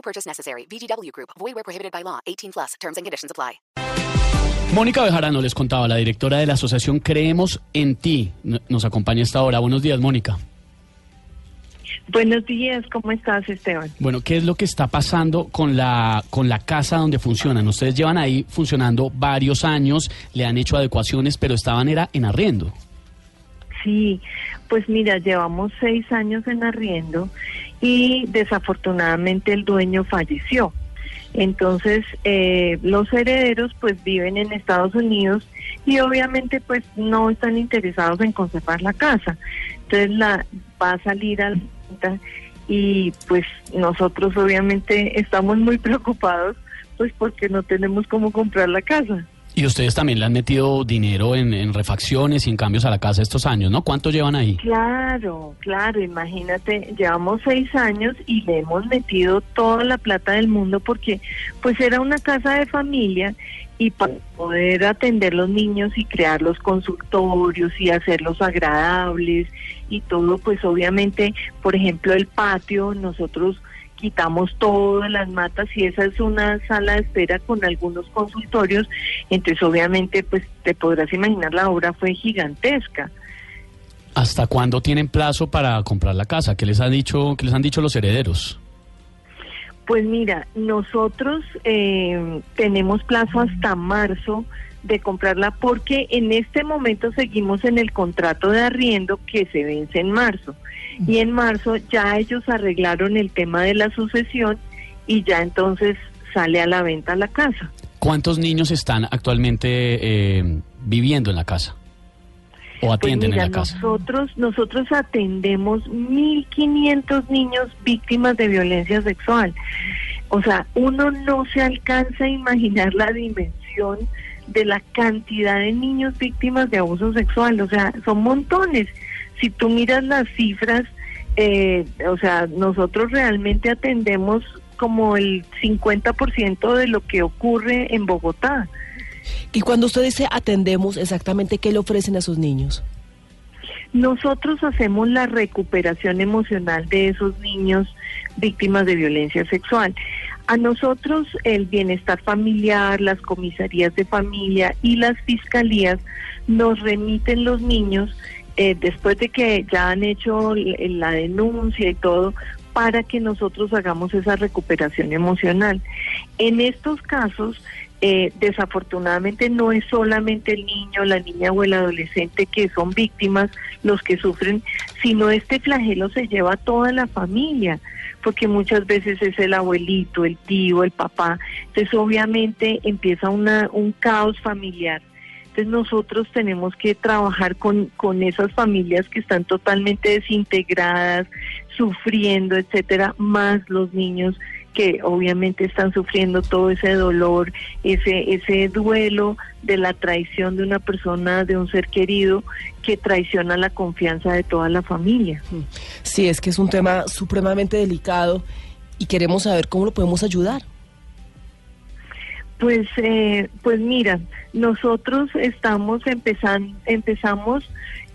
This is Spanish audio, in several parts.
No purchase necessary. VGW Group. Void where prohibited by law. 18 plus. Terms and conditions apply. Mónica Bejarano les contaba, la directora de la asociación Creemos en Ti. Nos acompaña esta hora. Buenos días, Mónica. Buenos días, ¿cómo estás, Esteban? Bueno, ¿qué es lo que está pasando con la, con la casa donde funcionan? Ustedes llevan ahí funcionando varios años, le han hecho adecuaciones, pero estaban era en arriendo. Sí, pues mira, llevamos seis años en arriendo y desafortunadamente el dueño falleció. Entonces, eh, los herederos pues viven en Estados Unidos y obviamente pues no están interesados en conservar la casa. Entonces la va a salir a la venta y pues nosotros obviamente estamos muy preocupados pues porque no tenemos cómo comprar la casa. Y ustedes también le han metido dinero en, refacciones y en cambios a la casa estos años, ¿no? ¿Cuánto llevan ahí? Claro, claro, imagínate, llevamos seis años y le hemos metido toda la plata del mundo porque pues era una casa de familia y para poder atender los niños y crear los consultorios y hacerlos agradables y todo, pues obviamente, por ejemplo, el patio, nosotros quitamos todas las matas y esa es una sala de espera con algunos consultorios, entonces obviamente pues te podrás imaginar la obra fue gigantesca. ¿Hasta cuándo tienen plazo para comprar la casa? ¿Qué les han dicho, qué les han dicho los herederos? Pues mira, nosotros eh, tenemos plazo hasta marzo de comprarla porque en este momento seguimos en el contrato de arriendo que se vence en marzo. Y en marzo ya ellos arreglaron el tema de la sucesión y ya entonces sale a la venta la casa. ¿Cuántos niños están actualmente eh, viviendo en la casa? ¿O Pues atienden mira, en la casa? nosotros, nosotros atendemos 1.500 niños víctimas de violencia sexual. O sea, uno no se alcanza a imaginar la dimensión de la cantidad de niños víctimas de abuso sexual. O sea, son montones. Si tú miras las cifras, eh, o sea, nosotros realmente atendemos como el 50% de lo que ocurre en Bogotá. Y cuando usted dice atendemos, exactamente qué le ofrecen a sus niños. Nosotros hacemos la recuperación emocional de esos niños víctimas de violencia sexual. A nosotros el bienestar familiar, las comisarías de familia y las fiscalías nos remiten los niños eh, después de que ya han hecho la denuncia y todo para que nosotros hagamos esa recuperación emocional. En estos casos, eh, desafortunadamente no es solamente el niño, la niña o el adolescente que son víctimas los que sufren, sino este flagelo se lleva a toda la familia, porque muchas veces es el abuelito, el tío, el papá. Entonces obviamente empieza una, un caos familiar. Entonces nosotros tenemos que trabajar con, con esas familias que están totalmente desintegradas, sufriendo, etcétera, más los niños que obviamente están sufriendo todo ese dolor, ese ese duelo de la traición de una persona, de un ser querido que traiciona la confianza de toda la familia. Sí, es que es un tema supremamente delicado y queremos saber cómo lo podemos ayudar. Pues, eh, pues mira, nosotros estamos empezando, empezamos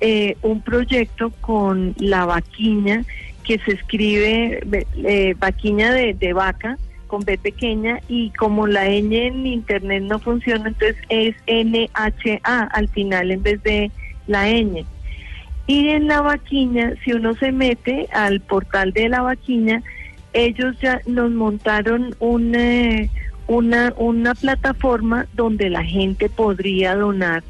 eh, un proyecto con la vaquiña que se escribe eh, vaquiña de, de vaca con B pequeña y como la ñ en internet no funciona, entonces es NHA al final en vez de la ñ. Y en la vaquiña, si uno se mete al portal de la vaquiña, ellos ya nos montaron un, eh, una, una plataforma donde la gente podría donar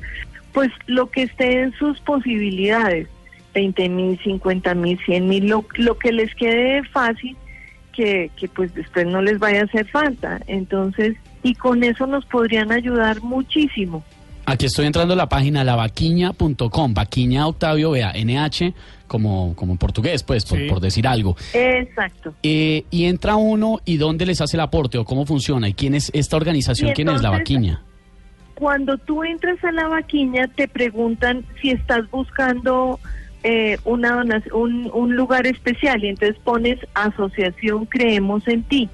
pues lo que esté en sus posibilidades, 20 mil, 50 mil, 100 mil, lo, lo que les quede fácil, que, que pues después no les vaya a hacer falta. Entonces, y con eso nos podrían ayudar muchísimo. Aquí estoy entrando a la página lavaquiña.com, vaquiña Octavio, vea, NH como, como en portugués, pues, por, Sí. por decir algo. Exacto. Eh, y entra uno y dónde les hace el aporte o cómo funciona y quién es esta organización, quién es la vaquiña. Cuando tú entras a la vaquiña, te preguntan si estás buscando eh, una un, un lugar especial y entonces pones Asociación Creemos en Ti.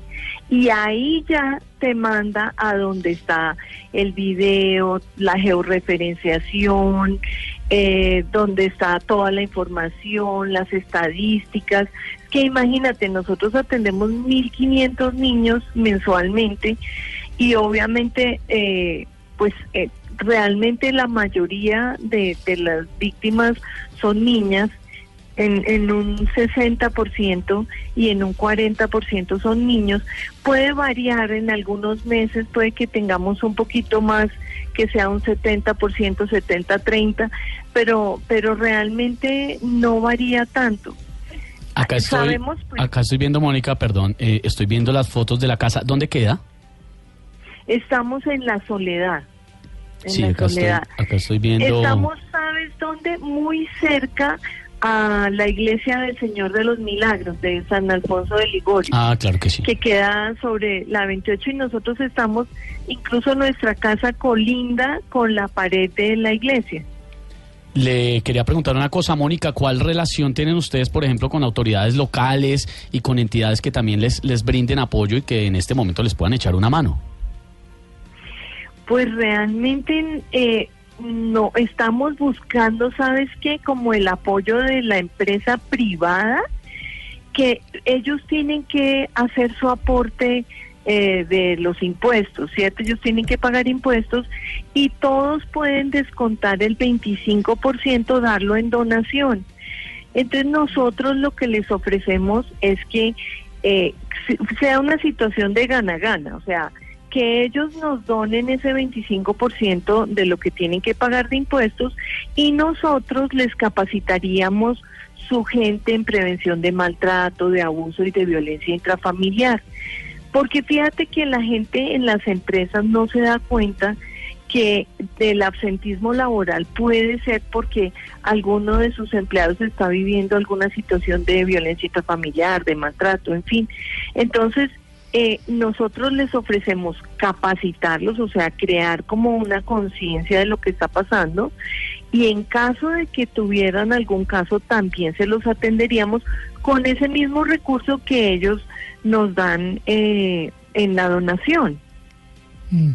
Y ahí ya te manda a donde está el video, la georreferenciación, eh, donde está toda la información, las estadísticas. Que imagínate, nosotros atendemos 1.500 niños mensualmente y obviamente eh, pues eh, realmente la mayoría de, de las víctimas son niñas en, en un 60% y en un 40% son niños. Puede variar en algunos meses, puede que tengamos un poquito más, que sea un 70%, 70-30, pero, pero realmente no varía tanto. Acá estoy, Sabemos, pues- acá estoy viendo, Mónica, perdón, eh, estoy viendo las fotos de la casa. ¿Dónde queda? Estamos en la soledad. En sí, la acá estoy, acá estoy viendo. Estamos, ¿sabes dónde? Muy cerca a la iglesia del Señor de los Milagros de San Alfonso de Ligorio, Ah, claro que sí. que queda sobre la 28 y nosotros estamos, incluso nuestra casa colinda con la pared de la iglesia. Le quería preguntar una cosa, Mónica, ¿cuál relación tienen ustedes, por ejemplo, con autoridades locales y con entidades que también les, les brinden apoyo y que en este momento les puedan echar una mano? Pues realmente eh, no estamos buscando, ¿sabes qué? Como el apoyo de la empresa privada, que ellos tienen que hacer su aporte eh, de los impuestos, ¿cierto? Ellos tienen que pagar impuestos y todos pueden descontar el 25%, darlo en donación. Entonces nosotros lo que les ofrecemos es que eh, se- sea una situación de gana-gana, o sea, que ellos nos donen ese 25% de lo que tienen que pagar de impuestos y nosotros les capacitaríamos su gente en prevención de maltrato, de abuso y de violencia intrafamiliar. Porque fíjate que la gente en las empresas no se da cuenta que del absentismo laboral puede ser porque alguno de sus empleados está viviendo alguna situación de violencia intrafamiliar, de maltrato, en fin. Entonces, eh, nosotros les ofrecemos capacitarlos, o sea, crear como una conciencia de lo que está pasando y en caso de que tuvieran algún caso también se los atenderíamos con ese mismo recurso que ellos nos dan eh, en la donación. Mm.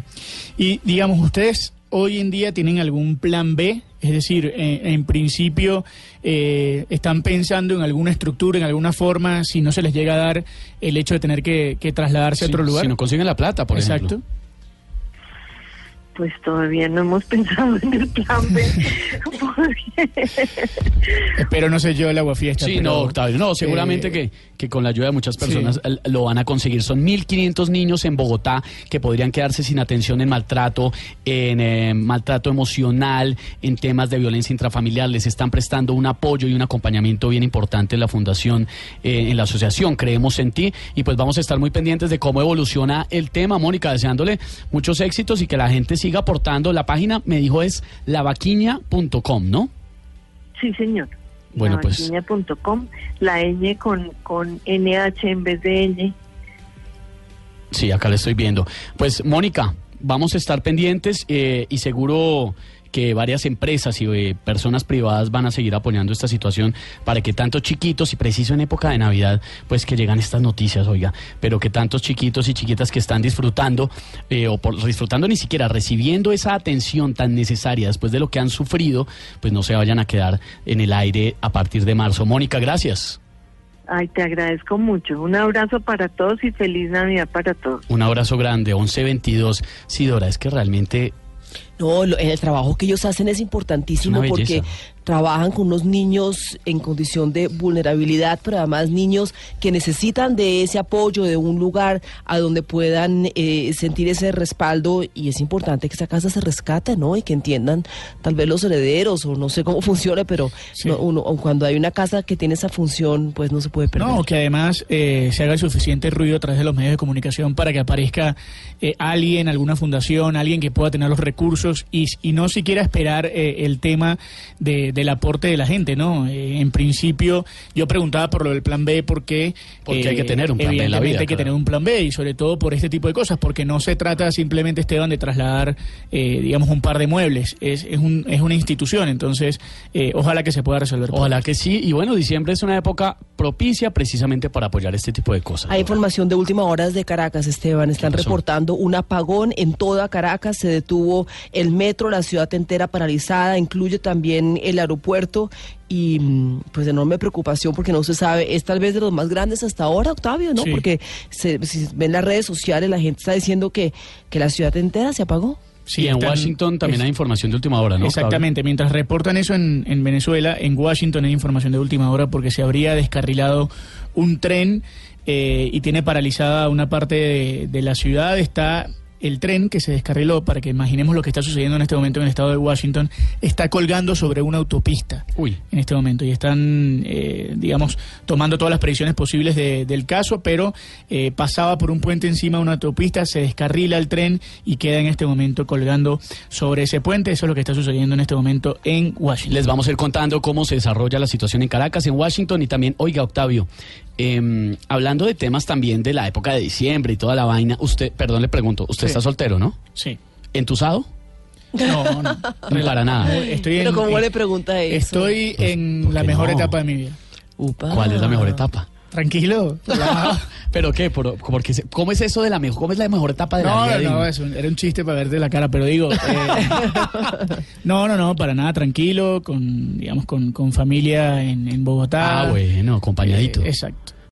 Y digamos, ustedes hoy en día tienen algún plan B, es decir, eh, en principio eh, están pensando en alguna estructura, en alguna forma, si no se les llega a dar el hecho de tener que, que trasladarse a otro lugar. Si no consiguen la plata, por Exacto. ejemplo. Pues todavía no hemos pensado en el plan B. porque- Espero no sé yo el agua fiesta. Sí, pero, no, Octavio, no, seguramente eh, que, que con la ayuda de muchas personas Sí. lo van a conseguir. Son 1.500 niños en Bogotá que podrían quedarse sin atención en maltrato, en eh, maltrato emocional, en temas de violencia intrafamiliar. Les están prestando un apoyo y un acompañamiento bien importante en la fundación, eh, en la asociación Creemos en Ti. Y pues vamos a estar muy pendientes de cómo evoluciona el tema, Mónica, deseándole muchos éxitos y que la gente siga aportando. La página, me dijo, es lavaquiña.com, ¿no? Sí, señor. Bueno, pues- Lavaquiña.com, la ñ con, con NH en vez de ñ. Sí, acá le estoy viendo. Pues, Mónica, vamos a estar pendientes eh, y seguro que varias empresas y eh, personas privadas van a seguir apoyando esta situación para que tantos chiquitos, y preciso en época de Navidad, pues que llegan estas noticias, oiga, pero que tantos chiquitos y chiquitas que están disfrutando, eh, o por disfrutando ni siquiera, recibiendo esa atención tan necesaria después de lo que han sufrido, pues no se vayan a quedar en el aire a partir de marzo. Mónica, gracias. Ay, te agradezco mucho. Un abrazo para todos y feliz Navidad para todos. Un abrazo grande, 1122. Sí, Dora, es que realmente No, lo- el trabajo que ellos hacen es importantísimo Es porque. Trabajan con unos niños en condición de vulnerabilidad, pero además niños que necesitan de ese apoyo, de un lugar a donde puedan eh, sentir ese respaldo y es importante que esa casa se rescate, ¿no? Y que entiendan tal vez los herederos o no sé cómo funcione, pero Sí. no, uno, cuando hay una casa que tiene esa función, pues no se puede perder. No, que además eh, se haga el suficiente ruido a través de los medios de comunicación para que aparezca eh, alguien, alguna fundación, alguien que pueda tener los recursos y, y no siquiera esperar eh, el tema de, del aporte de la gente, ¿no? Eh, en principio, yo preguntaba por lo del plan B porque... Porque hay que tener un plan B en la vida, hay que claro. tener un plan B y sobre todo por este tipo de cosas, porque no se trata simplemente, Esteban, de trasladar, eh, digamos, un par de muebles. Es, es, un, es una institución, entonces eh, ojalá que se pueda resolver. Ojalá que sí. Y bueno, diciembre es una época propicia precisamente para apoyar este tipo de cosas. Hay información de última hora de Caracas, Esteban. Están reportando un apagón en toda Caracas. Se detuvo el metro, la ciudad entera paralizada, incluye también el aeropuerto. Y mm, pues enorme preocupación porque no se sabe, es tal vez de los más grandes hasta ahora, Octavio, ¿no? Sí. Porque se, si ven las redes sociales, la gente está diciendo que, que la ciudad entera se apagó. Sí, y en están- Washington también es- hay información de última hora, ¿no? Exactamente, mientras reportan eso en, en Venezuela, en Washington hay información de última hora porque se habría descarrilado un tren eh, y tiene paralizada una parte de, de la ciudad. Está el tren que se descarriló, para que imaginemos lo que está sucediendo en este momento en el estado de Washington, está colgando sobre una autopista Uy. en este momento y están, eh, digamos, tomando todas las previsiones posibles de- del caso, pero eh, pasaba por un puente encima de una autopista, se descarrila el tren y queda en este momento colgando sobre ese puente. Eso es lo que está sucediendo en este momento en Washington. Les vamos a ir contando cómo se desarrolla la situación en Caracas, en Washington y también, oiga, Octavio, em, hablando de temas también de la época de diciembre y toda la vaina, usted, perdón, le pregunto, usted Sí. está soltero, ¿no? Sí. ¿Entusado? No, no. Para nada. Estoy Pero en, ¿cómo en- le pregunta eso? Estoy en ¿por la mejor no? etapa de mi vida. Upa. ¿Cuál es la mejor etapa? Tranquilo. ¿Pero qué? Por- porque se- ¿Cómo es eso de la mejor? ¿Cómo es la mejor etapa de la No, vida? no, no, un- es un- era un chiste para verte la cara, pero digo, eh, no, no, no, para nada, tranquilo, con, digamos, con, con familia en, en Bogotá. Ah, bueno, acompañadito. Eh, exacto.